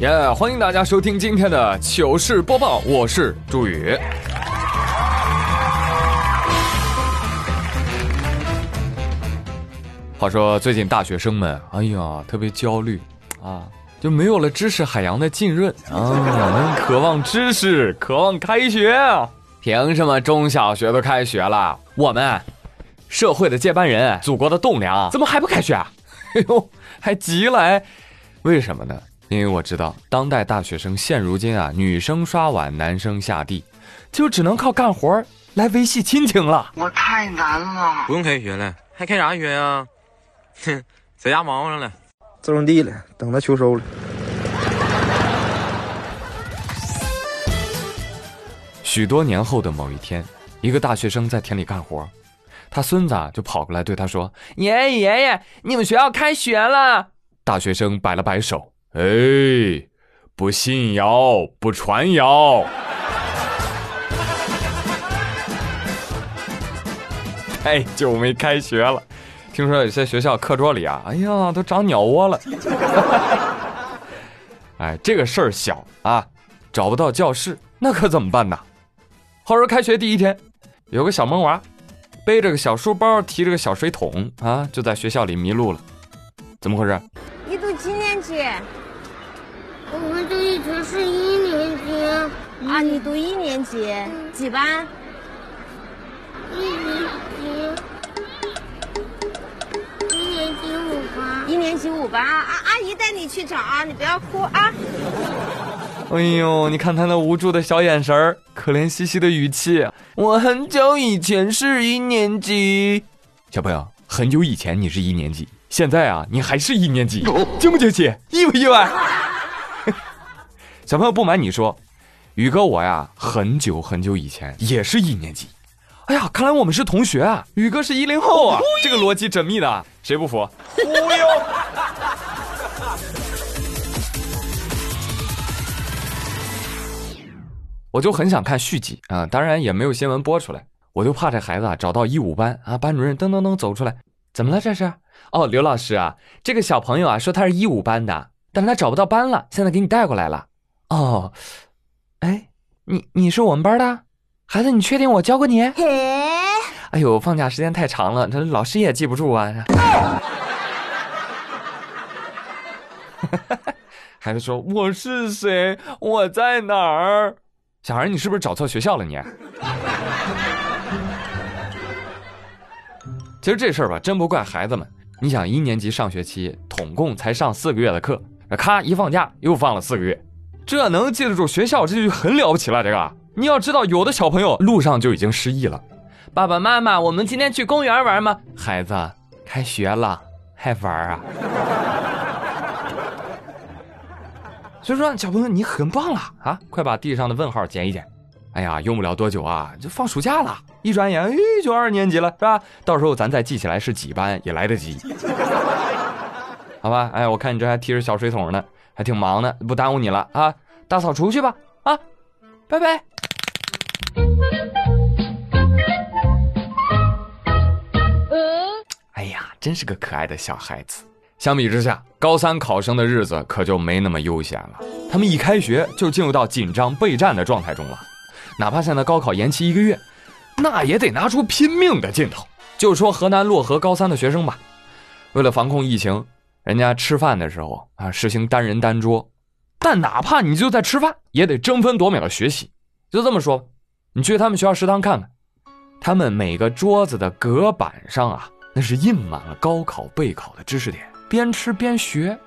耶！欢迎大家收听今天的糗事播报，我是朱宇。话说最近大学生们，哎呀，特别焦虑啊，就没有了知识海洋的浸润啊，渴望知识，渴望开学啊！凭什么中小学都开学了，我们社会的接班人，祖国的栋梁，怎么还不开学啊？哎呦，还急来，为什么呢？因为我知道，当代大学生现如今啊，女生刷碗，男生下地，就只能靠干活来维系亲情了。我太难了，不用开学了，还开啥学呀？哼，在家忙活上了，种地了，等着秋收了。许多年后的某一天，一个大学生在田里干活，他孙子就跑过来对他说：“爷爷爷爷，你们学校开学了。”大学生摆了摆手。哎，不信谣，不传谣。太久没开学了，听说有些学校课桌里啊，哎呀，都长鸟窝了。哎，这个事儿小啊，找不到教室，那可怎么办呢？话说开学第一天，有个小萌娃，背着个小书包，提着个小水桶啊，就在学校里迷路了。怎么回事？你读几年级？我们这一群是一年级。啊，你读一年级，几班？一年级。一年级五班。一年级五班啊！阿姨带你去找啊，你不要哭啊。哎呦，你看他那无助的小眼神儿，可怜兮兮的语气。我很久以前是一年级。小朋友，很久以前你是一年级，现在啊，你还是一年级，惊不惊喜？意不意外？小朋友，不瞒你说，宇哥我呀，很久很久以前也是一年级。哎呀，看来我们是同学啊！宇哥是一零后啊，这个逻辑缜密的，谁不服？忽悠！我就很想看续集啊，当然也没有新闻播出来，我就怕这孩子啊找到一五班啊，班主任噔噔噔走出来，怎么了这是？哦，刘老师啊，这个小朋友啊说他是一五班的，但是他找不到班了，现在给你带过来了。哦，哎，你你是我们班的孩子，你确定我教过你？哎呦，放假时间太长了，这老师也记不住啊。孩子说：“我是谁？我在哪儿？”小孩，你是不是找错学校了？你？其实这事儿吧，真不怪孩子们。你想，一年级上学期统共才上四个月的课，咔一放假又放了四个月。这能记得住学校，这就很了不起了。这个你要知道，有的小朋友路上就已经失忆了。爸爸妈妈，我们今天去公园玩吗？孩子，开学了还玩啊？所以说，小朋友你很棒了啊！快把地上的问号捡一捡。哎呀，用不了多久啊，就放暑假了。一转眼，哎，就二年级了，是吧？到时候咱再记起来是几班也来得及。好吧，哎，我看你这还提着小水桶呢。还挺忙的，不耽误你了啊！大扫除去吧，啊，拜拜。哎呀，真是个可爱的小孩子。相比之下，高三考生的日子可就没那么悠闲了。他们一开学就进入到紧张备战的状态中了。哪怕现在高考延期一个月，那也得拿出拼命的劲头。就说河南漯河高三的学生吧，为了防控疫情。人家吃饭的时候啊，实行单人单桌，但哪怕你就在吃饭，也得争分夺秒的学习。就这么说，你去他们学校食堂看看，他们每个桌子的隔板上啊，那是印满了高考备考的知识点，边吃边学。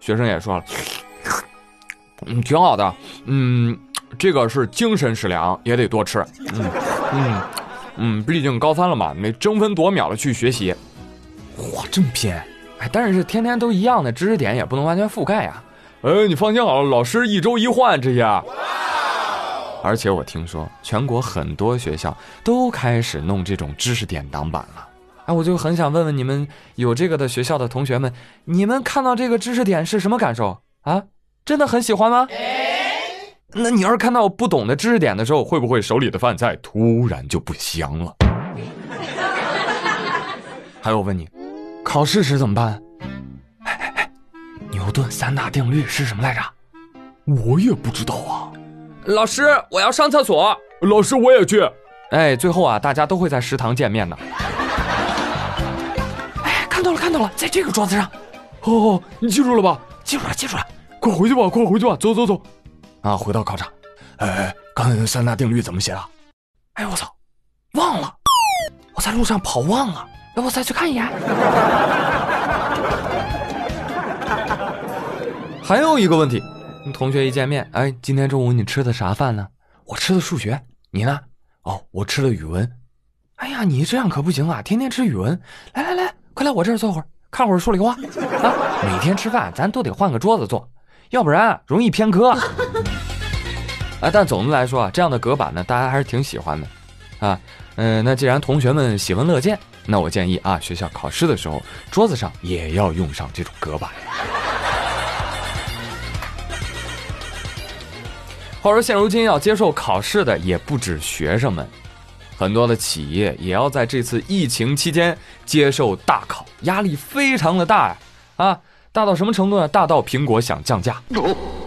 学生也说了，嗯，挺好的，嗯，这个是精神食粮，也得多吃。嗯嗯嗯，毕竟高三了嘛，得争分夺秒的去学习。哇，这么拼！哎，但是天天都一样的知识点也不能完全覆盖呀。哎，你放心好了，老师一周一换这些。而且我听说全国很多学校都开始弄这种知识点挡板了。哎，我就很想问问你们有这个的学校的同学们，你们看到这个知识点是什么感受啊？真的很喜欢吗？那你要是看到不懂的知识点的时候，会不会手里的饭菜突然就不香了？还有，我问你。考试时怎么办？哎哎哎，牛顿三大定律是什么来着？我也不知道啊。老师，我要上厕所。老师，我也去。哎，最后啊，大家都会在食堂见面的。哎，看到了，看到了，在这个桌子上。哦，你记住了吧？记住了，记住了。快回去吧，快回去吧，走走走。啊，回到考场。哎，刚才那三大定律怎么写的？哎，我操，忘了。我在路上跑忘了，要不再去看一眼。还有一个问题，同学一见面，哎，今天中午你吃的啥饭呢？我吃的数学，你呢？哦，我吃的语文。哎呀，你这样可不行啊，天天吃语文。来来来，快来我这儿坐会儿，看会儿数理化啊。每天吃饭咱都得换个桌子坐，要不然容易偏科。啊，但总的来说啊，这样的隔板呢，大家还是挺喜欢的，啊，嗯，那既然同学们喜闻乐见，那我建议啊，学校考试的时候桌子上也要用上这种隔板。话说，现如今要接受考试的也不止学生们，很多的企业也要在这次疫情期间接受大考，压力非常的大呀！啊，大到什么程度呢？大到苹果想降价。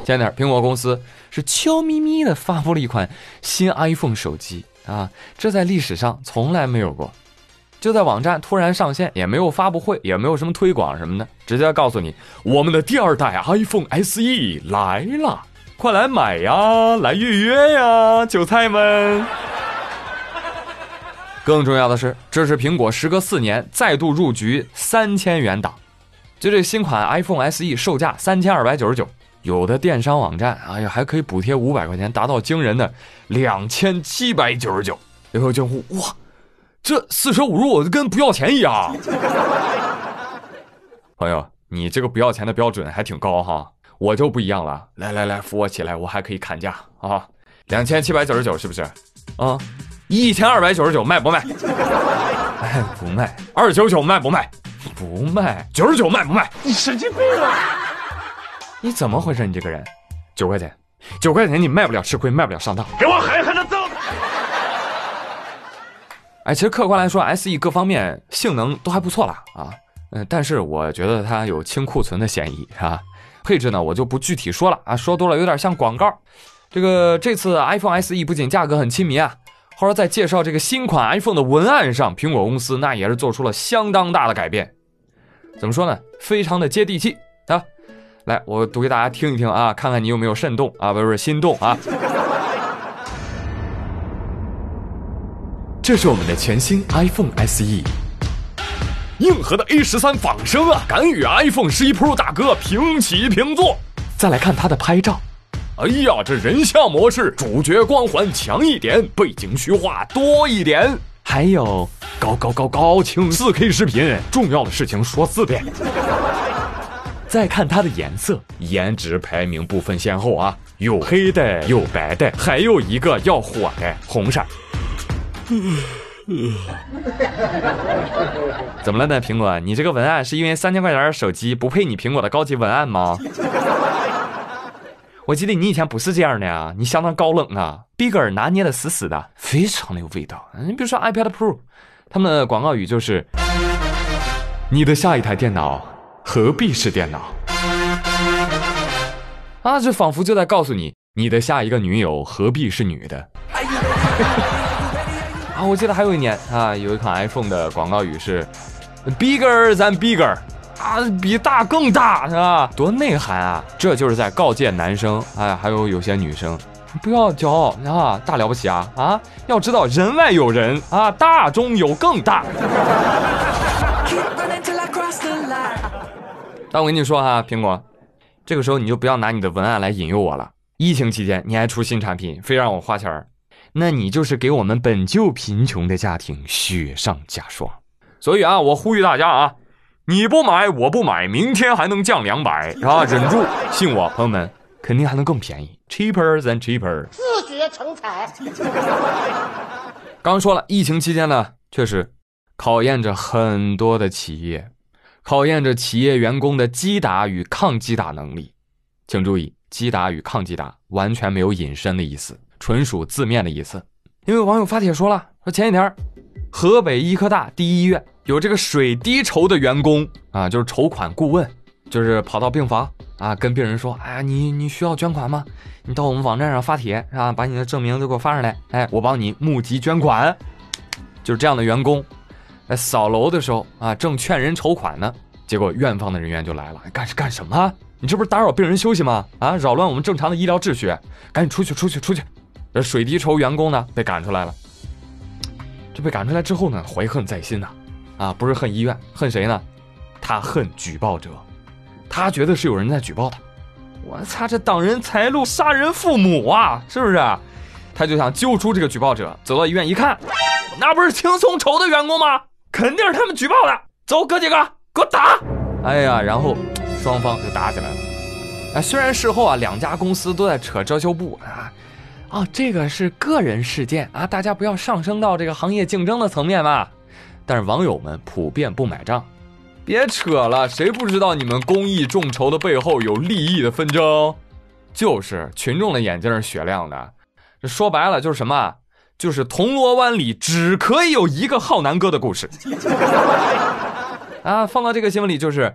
前天，苹果公司是悄咪咪的发布了一款新 iPhone 手机啊，这在历史上从来没有过，就在网站突然上线，也没有发布会，也没有什么推广什么的，直接告诉你，我们的第二代 iPhone SE 来了。快来买呀，来预约呀，韭菜们！更重要的是，这是苹果时隔四年再度入局三千元档。就这新款 iPhone SE 售价三千二百九十九，有的电商网站，哎呀，还可以补贴五百块钱，达到惊人的两千七百九十九。有朋友惊呼：“哇，这四舍五入跟不要钱一样！” 朋友，你这个不要钱的标准还挺高哈。我就不一样了，来来来，扶我起来，我还可以砍价啊！两千七百九十九是不是？啊，一千二百九十九卖不卖？哎，不卖。二九九卖不卖？不卖。九十九卖不卖？你神经病啊！你怎么回事？你这个人，九块钱，九块钱你卖不了吃亏，卖不了上当，给我狠狠的！哎，其实客观来说，SE 各方面性能都还不错啦啊，嗯，但是我觉得它有清库存的嫌疑，是吧？配置呢，我就不具体说了啊，说多了有点像广告。这个这次 iPhone SE 不仅价格很亲民啊，后来在介绍这个新款 iPhone 的文案上，苹果公司那也是做出了相当大的改变。怎么说呢？非常的接地气啊！来，我读给大家听一听啊，看看你有没有慎动啊，不是不是心动啊。这是我们的全新 iPhone SE。硬核的 A 十三仿生啊，敢与 iPhone 十一 Pro 大哥平起平坐。再来看它的拍照，哎呀，这人像模式，主角光环强一点，背景虚化多一点，还有高高高高清四 K 视频，重要的事情说四遍。再看它的颜色，颜值排名不分先后啊，有黑的，有白的，还有一个要火的红色。怎么了呢，苹果？你这个文案是因为三千块钱的手机不配你苹果的高级文案吗？我记得你以前不是这样的呀，你相当高冷啊，bigger 拿捏的死死的，非常的有味道。你比如说 iPad Pro，他们的广告语就是：“你的下一台电脑何必是电脑？”啊，这仿佛就在告诉你，你的下一个女友何必是女的？我记得还有一年啊，有一款 iPhone 的广告语是 “bigger than bigger”，啊，比大更大，是吧？多内涵啊！这就是在告诫男生，哎，还有有些女生，不要骄傲啊，大了不起啊啊！要知道人外有人啊，大中有更大。但我跟你说哈，苹果，这个时候你就不要拿你的文案来引诱我了。疫情期间你还出新产品，非让我花钱儿。那你就是给我们本就贫穷的家庭雪上加霜，所以啊，我呼吁大家啊，你不买我不买，明天还能降两百啊！忍住，信我，朋友们，肯定还能更便宜，cheaper than cheaper。自学成才。刚说了，疫情期间呢，确实考验着很多的企业，考验着企业员工的击打与抗击打能力。请注意，击打与抗击打完全没有隐身的意思。纯属字面的意思，因为网友发帖说了，说前几天，河北医科大第一医院有这个水滴筹的员工啊，就是筹款顾问，就是跑到病房啊，跟病人说：“哎呀，你你需要捐款吗？你到我们网站上发帖是吧？把你的证明都给我发上来，哎，我帮你募集捐款。”就是这样的员工，在扫楼的时候啊，正劝人筹款呢，结果院方的人员就来了，干干什么？你这不是打扰病人休息吗？啊，扰乱我们正常的医疗秩序，赶紧出去，出去，出去！这水滴筹员工呢，被赶出来了。这被赶出来之后呢，怀恨在心呐，啊，不是恨医院，恨谁呢？他恨举报者，他觉得是有人在举报他。我擦，这挡人财路，杀人父母啊，是不是？他就想揪出这个举报者，走到医院一看，那不是轻松筹的员工吗？肯定是他们举报的。走，哥几个，给我打！哎呀，然后双方就打起来了。哎，虽然事后啊，两家公司都在扯遮羞布啊，啊，这个是个人事件啊，大家不要上升到这个行业竞争的层面嘛。但是网友们普遍不买账，别扯了，谁不知道你们公益众筹的背后有利益的纷争？就是群众的眼睛是雪亮的。这说白了就是什么？就是铜锣湾里只可以有一个浩南哥的故事啊！放到这个新闻里就是，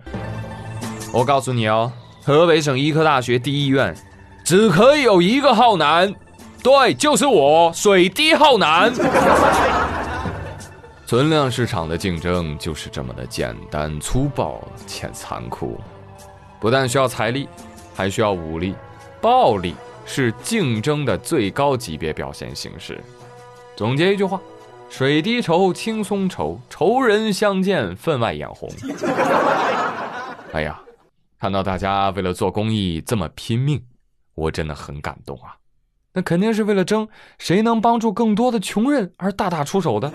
我告诉你哦，河北省医科大学第一医院只可以有一个浩南，对，就是我，水滴浩南。存量市场的竞争就是这么的简单粗暴且残酷，不但需要财力，还需要武力、暴力。是竞争的最高级别表现形式。总结一句话：水滴筹，轻松筹，仇人相见分外眼红。哎呀，看到大家为了做公益这么拼命，我真的很感动啊！那肯定是为了争谁能帮助更多的穷人而大打出手的，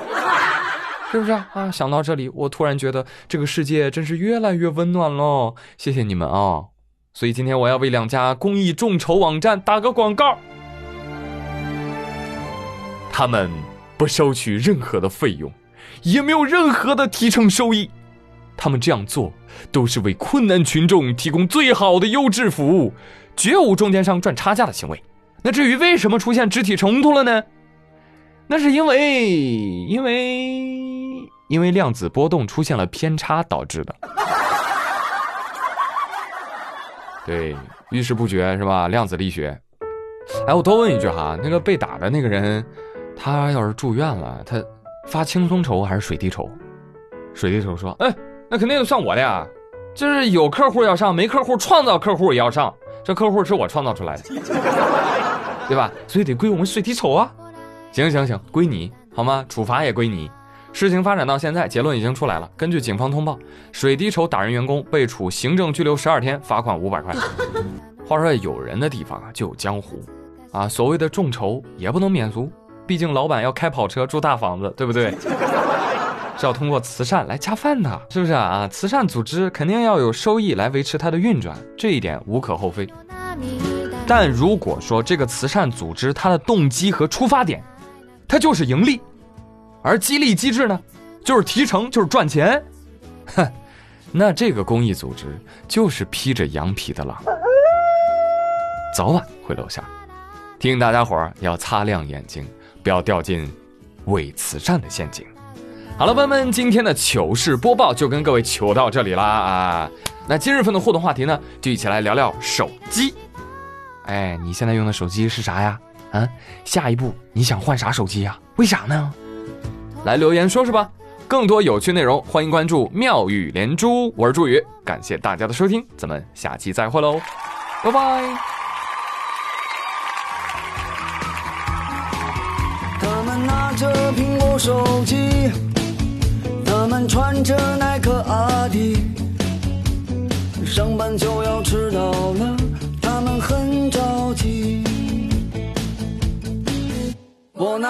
是不是啊？啊，想到这里，我突然觉得这个世界真是越来越温暖喽！谢谢你们啊！所以今天我要为两家公益众筹网站打个广告，他们不收取任何的费用，也没有任何的提成收益，他们这样做都是为困难群众提供最好的优质服务，绝无中间商赚差价的行为。那至于为什么出现肢体冲突了呢？那是因为因为因为量子波动出现了偏差导致的。对，遇事不决是吧？量子力学。哎，我多问一句哈，那个被打的那个人，他要是住院了，他发轻松筹还是水滴筹？水滴筹说，哎，那肯定算我的呀，就是有客户要上，没客户创造客户也要上，这客户是我创造出来的，对吧？所以得归我们水滴筹啊。行行行，归你好吗？处罚也归你。事情发展到现在，结论已经出来了。根据警方通报，水滴筹打人员工被处行政拘留十二天，罚款五百块。话说有人的地方啊，就有江湖，啊，所谓的众筹也不能免俗，毕竟老板要开跑车住大房子，对不对？是要通过慈善来恰饭的，是不是啊？慈善组织肯定要有收益来维持它的运转，这一点无可厚非。但如果说这个慈善组织它的动机和出发点，它就是盈利。而激励机制呢，就是提成，就是赚钱，哼，那这个公益组织就是披着羊皮的狼，早晚会露馅。提醒大家伙儿要擦亮眼睛，不要掉进伪慈善的陷阱。好了，朋友们，今天的糗事播报就跟各位糗到这里啦啊！那今日份的互动话题呢，就一起来聊聊手机。哎，你现在用的手机是啥呀？啊，下一步你想换啥手机呀？为啥呢？来留言说说吧，更多有趣内容，欢迎关注妙语连珠。我是朱宇，感谢大家的收听，咱们下期再会喽，拜拜。他们拿着苹果手机，他们穿着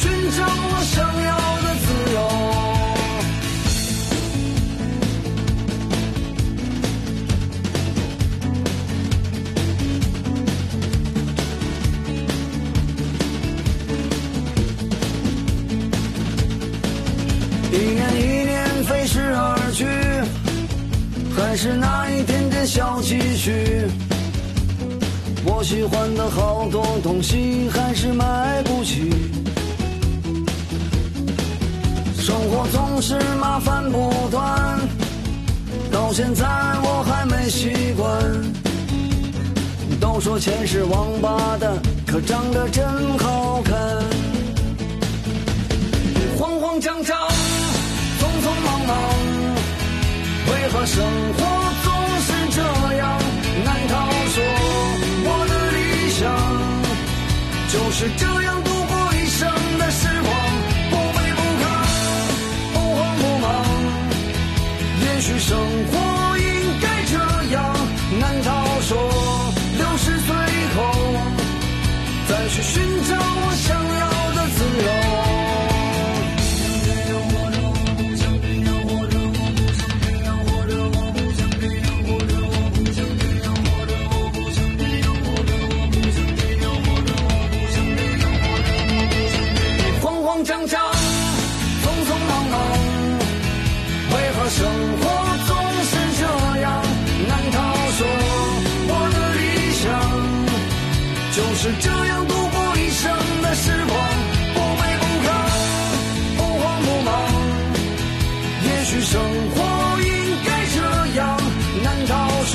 寻找我想要的自由？一年一年飞逝而去，还是那一点点小积蓄。我喜欢的好多东西还是买不起。总是麻烦不断，到现在我还没习惯。都说钱是王八蛋，可长得真好看。慌慌张张，匆匆忙忙，为何生活总是这样？难道说我的理想就是这样去生活。这样度过一生的时光？不卑不亢，不慌不忙。也许生活应该这样。难道说